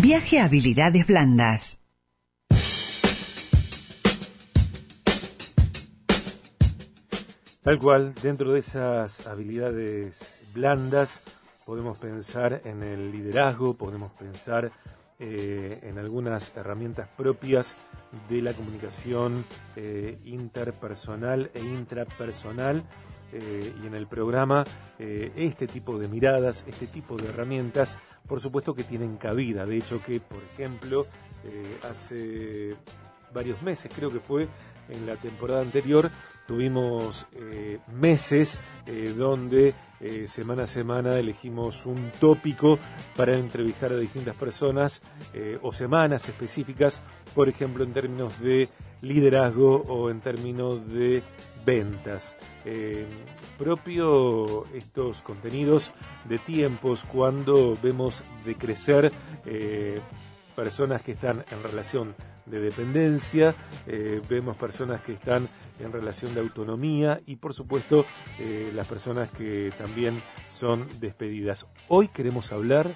Viaje a habilidades blandas. Tal cual, dentro de esas habilidades blandas podemos pensar en el liderazgo, podemos pensar eh, en algunas herramientas propias de la comunicación eh, interpersonal e intrapersonal. Eh, y en el programa este tipo de miradas, este tipo de herramientas, por supuesto que tienen cabida. De hecho que, por ejemplo, hace varios meses, creo que fue en la temporada anterior, Tuvimos eh, meses eh, donde eh, semana a semana elegimos un tópico para entrevistar a distintas personas o semanas específicas, por ejemplo en términos de liderazgo o en términos de ventas. propio estos contenidos de tiempos cuando vemos de crecer personas que están en relación de dependencia, vemos personas que están en relación de autonomía y por supuesto eh, las personas que también son despedidas. Hoy queremos hablar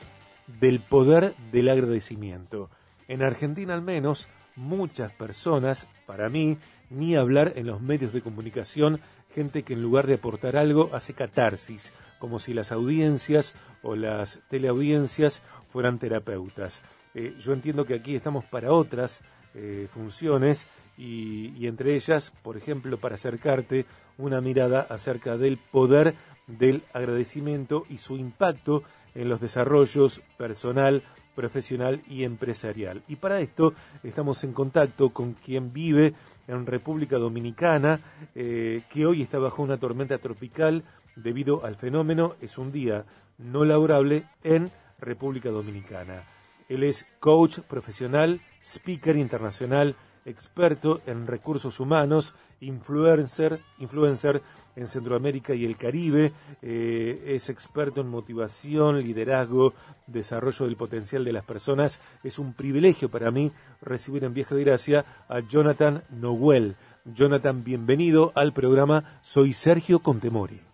del poder del agradecimiento. En Argentina al menos muchas personas, para mí, ni hablar en los medios de comunicación, gente que en lugar de aportar algo hace catarsis, como si las audiencias o las teleaudiencias fueran terapeutas. Eh, yo entiendo que aquí estamos para otras eh, funciones y, entre ellas, por ejemplo, para acercarte una mirada acerca del poder del agradecimiento y su impacto en los desarrollos personal, profesional y empresarial. Y para esto estamos en contacto con quien vive en República Dominicana, eh, que hoy está bajo una tormenta tropical debido al fenómeno, es un día no laborable en República Dominicana. Él es coach profesional, speaker internacional, experto en recursos humanos, influencer, influencer en Centroamérica y el Caribe, eh, es experto en motivación, liderazgo, desarrollo del potencial de las personas. Es un privilegio para mí recibir en Viaje de Gracia a Jonathan Noel. Jonathan, bienvenido al programa Soy Sergio Contemori.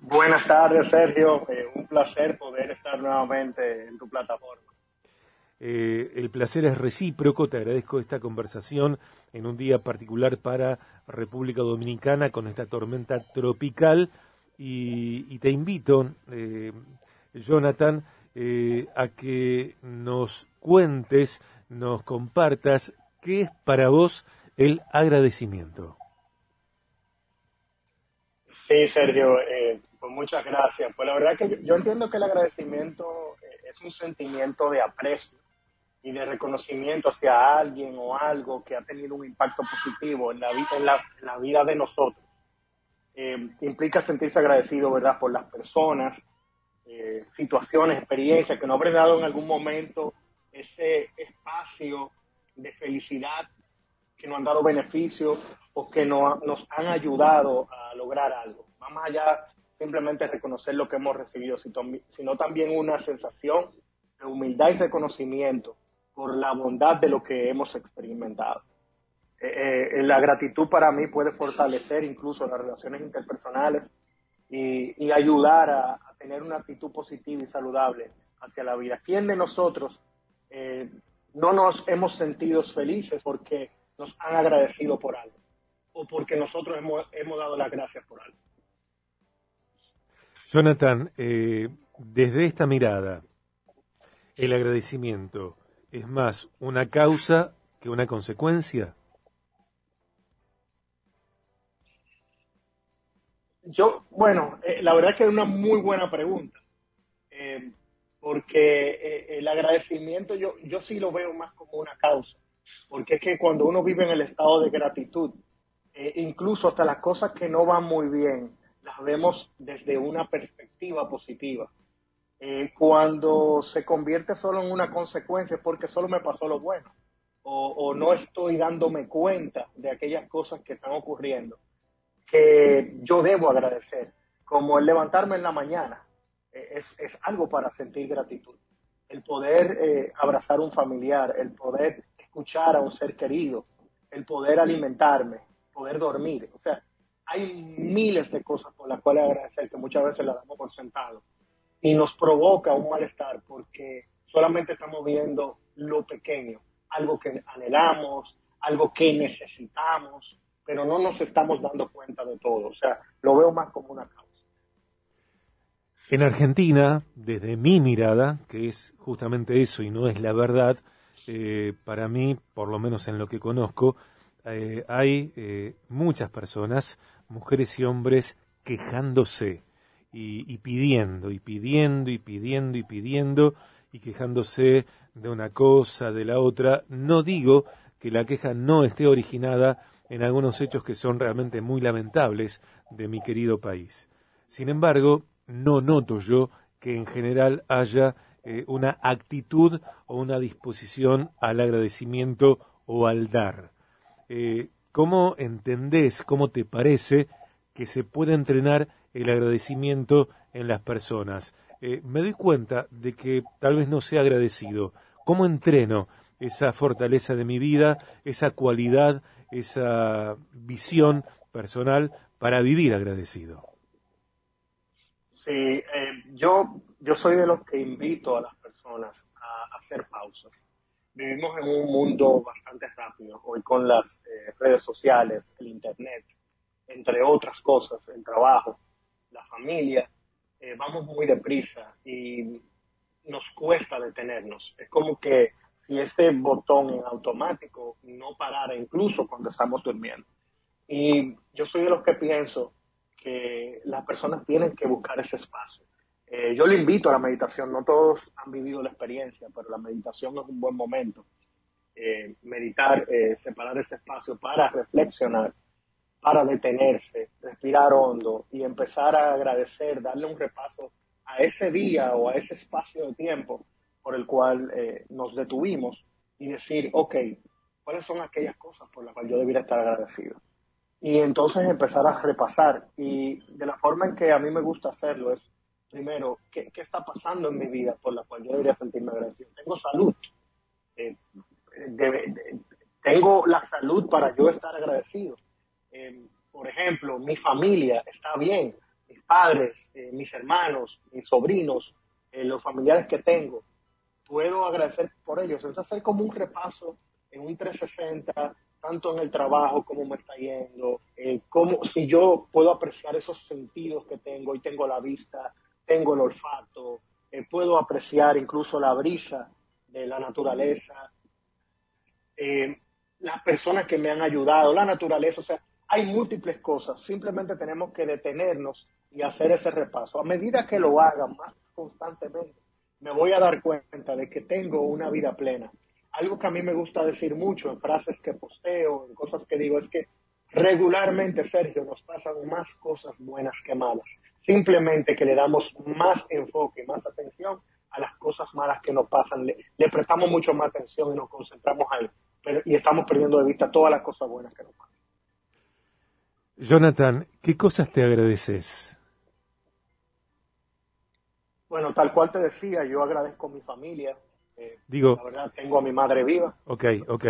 Buenas tardes, Sergio. Eh, un placer poder estar nuevamente en tu plataforma. Eh, el placer es recíproco, te agradezco esta conversación en un día particular para República Dominicana con esta tormenta tropical y, te invito, eh, Jonathan, eh, a que nos cuentes, nos compartas qué es para vos el agradecimiento. Sí, Sergio, pues muchas gracias. Pues la verdad que yo entiendo que el agradecimiento es un sentimiento de aprecio y de reconocimiento hacia alguien o algo que ha tenido un impacto positivo en la, vida de nosotros. Eh, implica sentirse agradecido, ¿verdad?, por las personas, eh, situaciones, experiencias que nos han dado en algún momento ese espacio de felicidad, que nos han dado beneficio o que nos han ayudado a lograr algo. Vamos allá simplemente reconocer lo que hemos recibido, sino también una sensación de humildad y reconocimiento por la bondad de lo que hemos experimentado. Eh, eh, la gratitud para mí puede fortalecer incluso las relaciones interpersonales y, ayudar a, tener una actitud positiva y saludable hacia la vida. ¿Quién de nosotros eh, no nos hemos sentido felices porque nos han agradecido por algo o porque nosotros hemos, hemos dado las gracias por algo? Jonathan, desde esta mirada, el agradecimiento, es más una causa que una consecuencia? Yo, bueno, eh, la verdad que es una muy buena pregunta, eh, porque eh, el agradecimiento yo, yo sí lo veo más como una causa, porque es que cuando uno vive en el estado de gratitud, incluso hasta las cosas que no van muy bien, las vemos desde una perspectiva positiva. Eh, cuando se convierte solo en una consecuencia porque solo me pasó lo bueno o, no estoy dándome cuenta de aquellas cosas que están ocurriendo que yo debo agradecer, como el levantarme en la mañana, eh, es, es, algo para sentir gratitud. El poder eh, abrazar a un familiar, el poder escuchar a un ser querido, el poder alimentarme, poder dormir. O sea, hay miles de cosas por las cuales agradecer que muchas veces las damos por sentado y nos provoca un malestar porque solamente estamos viendo lo pequeño, algo que anhelamos, algo que necesitamos, pero no nos estamos dando cuenta de todo. O sea, lo veo más como una causa. En Argentina, desde mi mirada, que es justamente eso y no es la verdad, eh, para mí, por lo menos en lo que conozco, eh, hay eh, muchas personas, mujeres y hombres, quejándose y, pidiendo, y pidiendo, y pidiendo, y pidiendo, y quejándose de una cosa, de la otra. No digo que la queja no esté originada en algunos hechos que son realmente muy lamentables de mi querido país. Sin embargo, no noto yo que en general haya eh, una actitud o una disposición al agradecimiento o al dar. Eh, ¿Cómo entendés, cómo te parece que se puede entrenar el agradecimiento en las personas? Eh, me doy cuenta de que tal vez no sea agradecido. ¿Cómo entreno esa fortaleza de mi vida, esa cualidad, esa visión personal para vivir agradecido? Sí, eh, yo, yo soy de los que invito a las personas a, hacer pausas. Vivimos en un mundo bastante rápido, hoy con las eh, redes sociales, el Internet, entre otras cosas, el trabajo, la familia, eh, vamos muy deprisa y nos cuesta detenernos. Es como que si ese botón en automático no parara incluso cuando estamos durmiendo. Y yo soy de los que pienso que las personas tienen que buscar ese espacio. Eh, yo le invito a la meditación, no todos han vivido la experiencia, pero la meditación es un buen momento. Eh, meditar, eh, separar ese espacio para reflexionar, para detenerse, respirar hondo y empezar a agradecer, darle un repaso a ese día o a ese espacio de tiempo por el cual nos detuvimos y decir, ok, ¿cuáles son aquellas cosas por las cuales yo debería estar agradecido? y entonces empezar a repasar. Y de la forma en que a mí me gusta hacerlo es, primero, ¿qué, qué está pasando en mi vida por la cual yo debería sentirme agradecido? Tengo salud. Eh, tengo la salud para yo estar agradecido. Eh, por ejemplo, mi familia está bien, mis padres, eh, mis hermanos, mis sobrinos, los familiares que tengo. Puedo agradecer por ellos. Entonces, hacer como un repaso en un 360 tanto en el trabajo, cómo me está yendo, cómo, si yo puedo apreciar esos sentidos que tengo, y tengo la vista, tengo el olfato, eh, puedo apreciar incluso la brisa de la naturaleza, eh, las personas que me han ayudado, la naturaleza, o sea, hay múltiples cosas, simplemente tenemos que detenernos y hacer ese repaso. A medida que lo haga más constantemente, me voy a dar cuenta de que tengo una vida plena, algo que a mí me gusta decir mucho en frases que posteo, en cosas que digo, es que regularmente, Sergio, nos pasan más cosas buenas que malas. Simplemente que le damos más enfoque, más atención a las cosas malas que nos pasan. Le, prestamos mucho más atención y nos concentramos ahí. Pero, y estamos perdiendo de vista todas las cosas buenas que nos pasan. Jonathan, ¿qué cosas te agradeces? Bueno, tal cual te decía, yo agradezco a mi familia, eh, Digo, la verdad, tengo a mi madre viva. Ok, ok.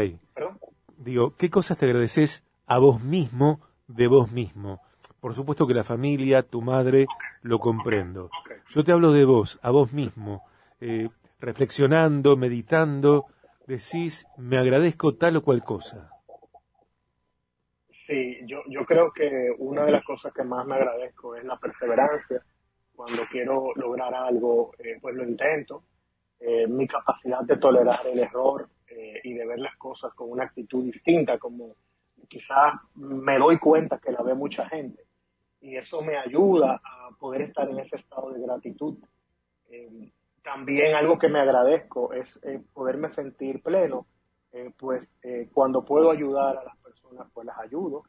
Digo, ¿qué cosas te agradeces a vos mismo de vos mismo? Por supuesto que la familia, tu madre, lo comprendo. Yo te hablo de vos, a vos mismo, eh, reflexionando, meditando, decís, me agradezco tal o cual cosa. Sí, yo, yo creo que una de las cosas que más me agradezco es la perseverancia. Cuando quiero lograr algo, eh, pues lo intento eh, mi capacidad de tolerar el error y de ver las cosas con una actitud distinta, como quizás me doy cuenta que la ve mucha gente. Y eso me ayuda a poder estar en ese estado de gratitud. Eh, también algo que me agradezco es poderme sentir pleno, pues cuando puedo ayudar a las personas, pues las ayudo.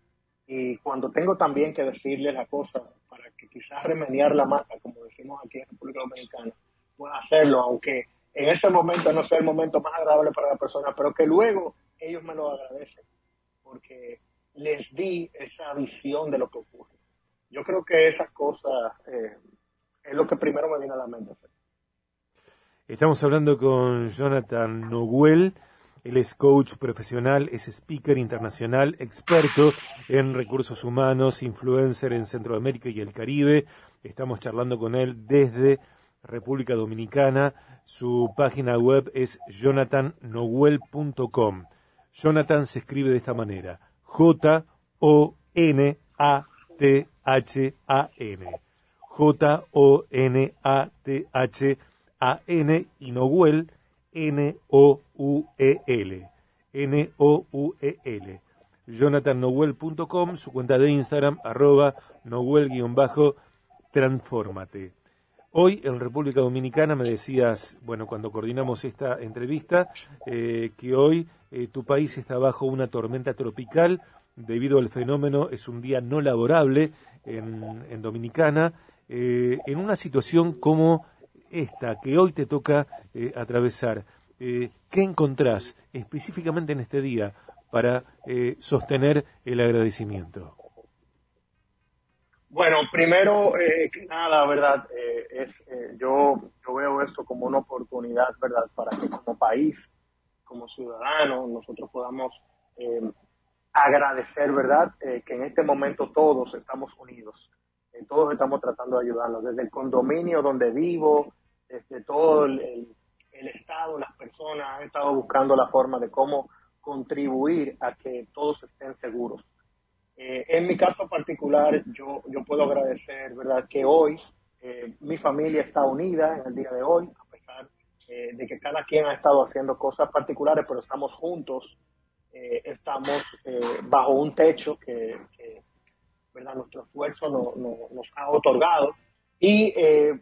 Y cuando tengo también que decirle la cosa para que quizás remediar la mata, como decimos aquí en República Dominicana, pueda hacerlo, aunque en ese momento no sea el momento más agradable para la persona, pero que luego ellos me lo agradecen, porque les di esa visión de lo que ocurre. Yo creo que esas cosas eh, es lo que primero me viene a la mente. Estamos hablando con Jonathan Noguel. Él es coach profesional, es speaker internacional, experto en recursos humanos, influencer en Centroamérica y el Caribe. Estamos charlando con él desde República Dominicana. Su página web es jonathannoguel.com. Jonathan se escribe de esta manera. J-O-N-A-T-H-A-N. J-O-N-A-T-H-A-N y Noguel, N-O-U-E-L. N-O-U-E-L. JonathanNoel.com, su cuenta de Instagram, arroba Noel-transformate. Hoy en República Dominicana me decías, bueno, cuando coordinamos esta entrevista, eh, que hoy eh, tu país está bajo una tormenta tropical debido al fenómeno, es un día no laborable en, Dominicana, eh, en una situación como esta que hoy te toca atravesar. ¿Qué encontrás específicamente en este día para sostener el agradecimiento? Bueno, primero que nada, verdad, es, yo, yo veo esto como una oportunidad, ¿verdad?, para que como país, como ciudadanos, nosotros podamos eh, agradecer, ¿verdad?, eh, que en este momento todos estamos unidos, eh, todos estamos tratando de ayudarnos, desde el condominio donde vivo, desde todo el, el Estado, las personas han estado buscando la forma de cómo contribuir a que todos estén seguros. En mi caso particular, yo, yo puedo agradecer, ¿verdad?, que hoy eh, mi familia está unida en el día de hoy, a pesar eh, de que cada quien ha estado haciendo cosas particulares, pero estamos juntos, eh, estamos bajo un techo que, ¿verdad? nuestro esfuerzo nos ha otorgado y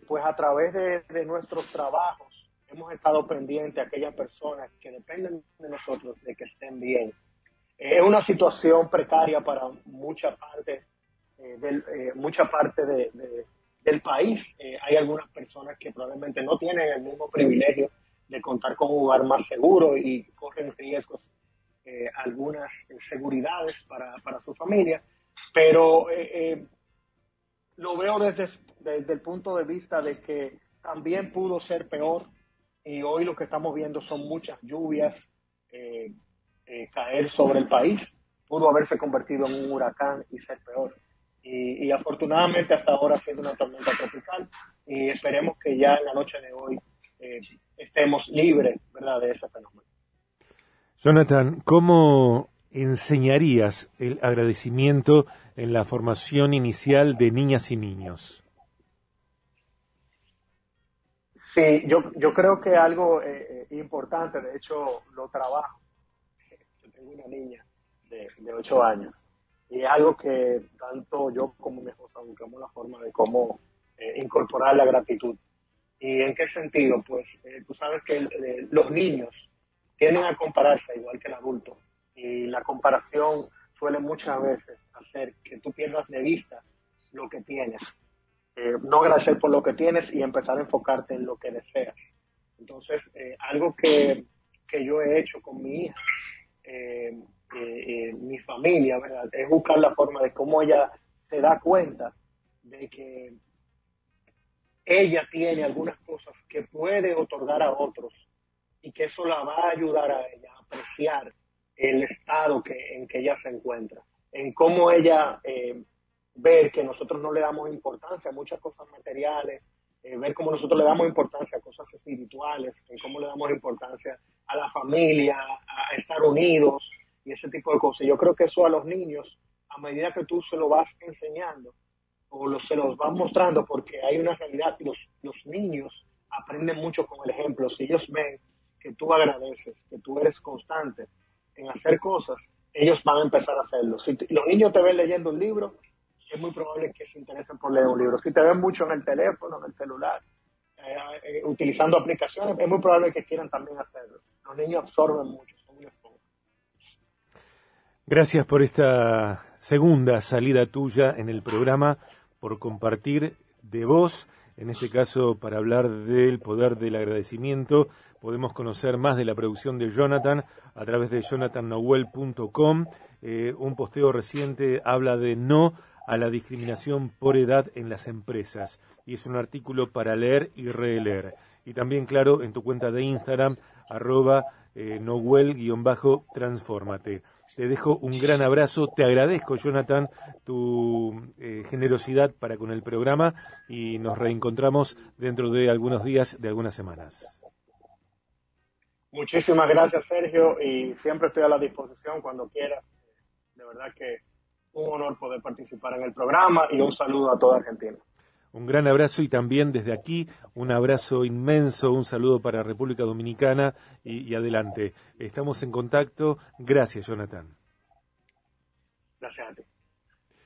pues a través de, nuestros trabajos hemos estado pendientes a aquellas personas que dependen de nosotros de que estén bien. Es una situación precaria para mucha parte, mucha parte de del país. Eh, hay algunas personas que probablemente no tienen el mismo privilegio de contar con un lugar más seguro y corren riesgos eh, algunas seguridades para, para, su familia, pero eh, lo veo desde, desde el punto de vista de que también pudo ser peor y hoy lo que estamos viendo son muchas lluvias caer sobre el país. Pudo haberse convertido en un huracán y ser peor y, afortunadamente hasta ahora sido una tormenta tropical y esperemos que ya en la noche de hoy eh, estemos libres ¿verdad? de ese fenómeno. Jonathan, ¿cómo enseñarías el agradecimiento en la formación inicial de niñas y niños? Sí, yo, yo creo que algo eh, eh, importante, de hecho lo trabajo. Una niña de, de 8 años y es algo que tanto yo como mi esposa buscamos la forma de cómo eh, incorporar la gratitud. ¿Y en qué sentido? Pues eh, tú sabes que eh, los niños tienden a compararse igual que el adulto. Y la comparación suele muchas veces hacer que tú pierdas de vista lo que tienes. no agradecer por lo que tienes y empezar a enfocarte en lo que deseas. Entonces, algo que, que, yo he hecho con mi hija eh, mi familia, ¿verdad? Es buscar la forma de cómo ella se da cuenta de que ella tiene algunas cosas que puede otorgar a otros y que eso la va a ayudar a ella a apreciar el estado que, en que ella se encuentra, en cómo ella eh, ver que nosotros no le damos importancia a muchas cosas materiales, eh, ver cómo nosotros le damos importancia a cosas espirituales, cómo le damos importancia a la familia, a estar unidos, y ese tipo de cosas. Yo creo que eso a los niños, a medida que tú se lo vas enseñando o se los vas mostrando, porque hay una realidad, los, los niños aprenden mucho con el ejemplo. Si ellos ven que tú agradeces, que tú eres constante en hacer cosas, ellos van a empezar a hacerlo. Si los niños te ven leyendo un libro, es muy probable que se interesen por leer un libro. Si te ven mucho en el teléfono, en el celular, eh, eh, utilizando aplicaciones, es muy probable que quieran también hacerlo. Los niños absorben mucho, son muy esponjas. Gracias por esta segunda salida tuya en el programa, por compartir de vos, en este caso para hablar del poder del agradecimiento. Podemos conocer más de la producción de Jonathan a través de jonathannoel.com. Eh, un posteo reciente habla de no a la discriminación por edad en las empresas y es un artículo para leer y releer. y también, claro, en tu cuenta de Instagram, arroba eh, Noel-transformate. Te dejo un gran abrazo, te agradezco, Jonathan, tu eh, generosidad para con el programa y nos reencontramos dentro de algunos días, de algunas semanas. Muchísimas gracias, Sergio, y siempre estoy a la disposición cuando quieras. De verdad que un honor poder participar en el programa y un saludo a toda Argentina. Un gran abrazo y también desde aquí un abrazo inmenso, un saludo para República Dominicana y, adelante. Estamos en contacto. Gracias, Jonathan. Gracias a ti.